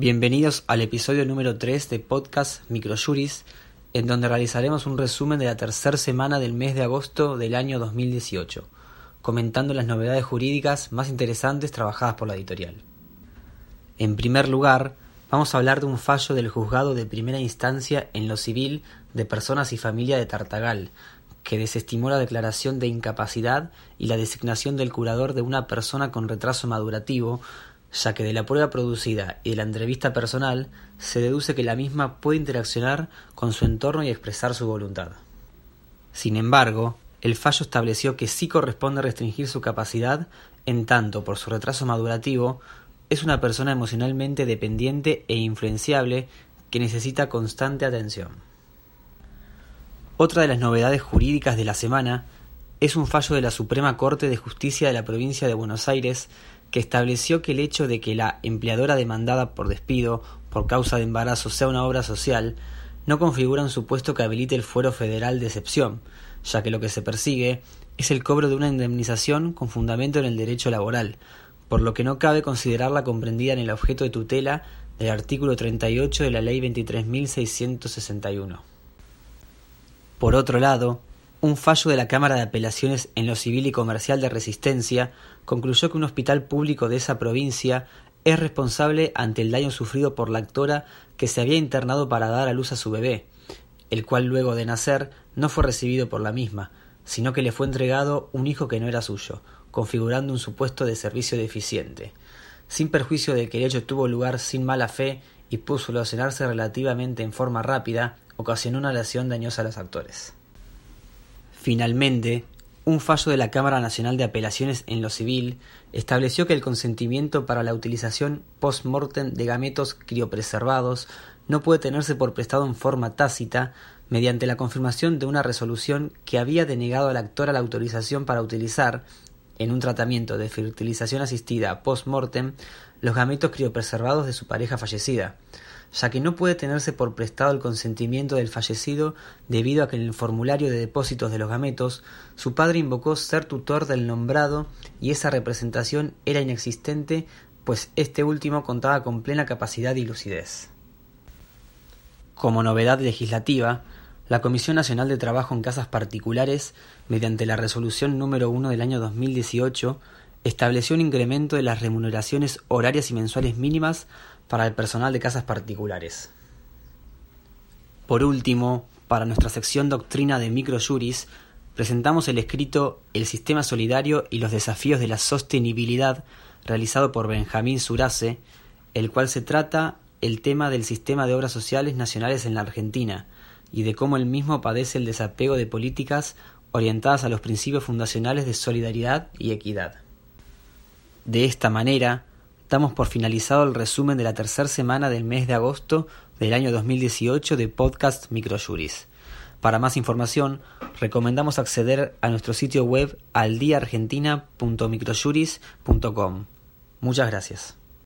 Bienvenidos al episodio número 3 de Podcast Microjuris, en donde realizaremos un resumen de la tercera semana del mes de agosto del año 2018, comentando las novedades jurídicas más interesantes trabajadas por la editorial. En primer lugar, vamos a hablar de un fallo del juzgado de primera instancia en lo civil de personas y familia de Tartagal, que desestimó la declaración de incapacidad y la designación del curador de una persona con retraso madurativo ya que de la prueba producida y de la entrevista personal se deduce que la misma puede interaccionar con su entorno y expresar su voluntad. Sin embargo, el fallo estableció que sí corresponde restringir su capacidad en tanto por su retraso madurativo es una persona emocionalmente dependiente e influenciable que necesita constante atención. Otra de las novedades jurídicas de la semana es un fallo de la Suprema Corte de Justicia de la provincia de Buenos Aires que estableció que el hecho de que la empleadora demandada por despido por causa de embarazo sea una obra social no configura un supuesto que habilite el fuero federal de excepción, ya que lo que se persigue es el cobro de una indemnización con fundamento en el derecho laboral, por lo que no cabe considerarla comprendida en el objeto de tutela del artículo 38 de la Ley 23.661. Por otro lado, un fallo de la Cámara de Apelaciones en lo Civil y Comercial de Resistencia concluyó que un hospital público de esa provincia es responsable ante el daño sufrido por la actora que se había internado para dar a luz a su bebé, el cual luego de nacer no fue recibido por la misma, sino que le fue entregado un hijo que no era suyo, configurando un supuesto de servicio deficiente. Sin perjuicio de que el hecho tuvo lugar sin mala fe y pudo solucionarse relativamente en forma rápida, ocasionó una lesión dañosa a los actores. Finalmente, un fallo de la Cámara Nacional de Apelaciones en lo Civil estableció que el consentimiento para la utilización post-mortem de gametos criopreservados no puede tenerse por prestado en forma tácita mediante la confirmación de una resolución que había denegado al actor la autorización para utilizar, en un tratamiento de fertilización asistida post-mortem, los gametos criopreservados de su pareja fallecida, ya que no puede tenerse por prestado el consentimiento del fallecido debido a que en el formulario de depósitos de los gametos su padre invocó ser tutor del nombrado y esa representación era inexistente pues este último contaba con plena capacidad y lucidez. Como novedad legislativa, la Comisión Nacional de Trabajo en Casas Particulares, mediante la resolución número 1 del año 2018, estableció un incremento de las remuneraciones horarias y mensuales mínimas para el personal de casas particulares. Por último, para nuestra sección Doctrina de Microjuris, presentamos el escrito El sistema solidario y los desafíos de la sostenibilidad realizado por Benjamín Surace, el cual se trata el tema del sistema de obras sociales nacionales en la Argentina y de cómo el mismo padece el desapego de políticas orientadas a los principios fundacionales de solidaridad y equidad. De esta manera, damos por finalizado el resumen de la tercera semana del mes de agosto del año 2018 de Podcast Microjuris. Para más información, recomendamos acceder a nuestro sitio web aldiaargentina.microjuris.com. Muchas gracias.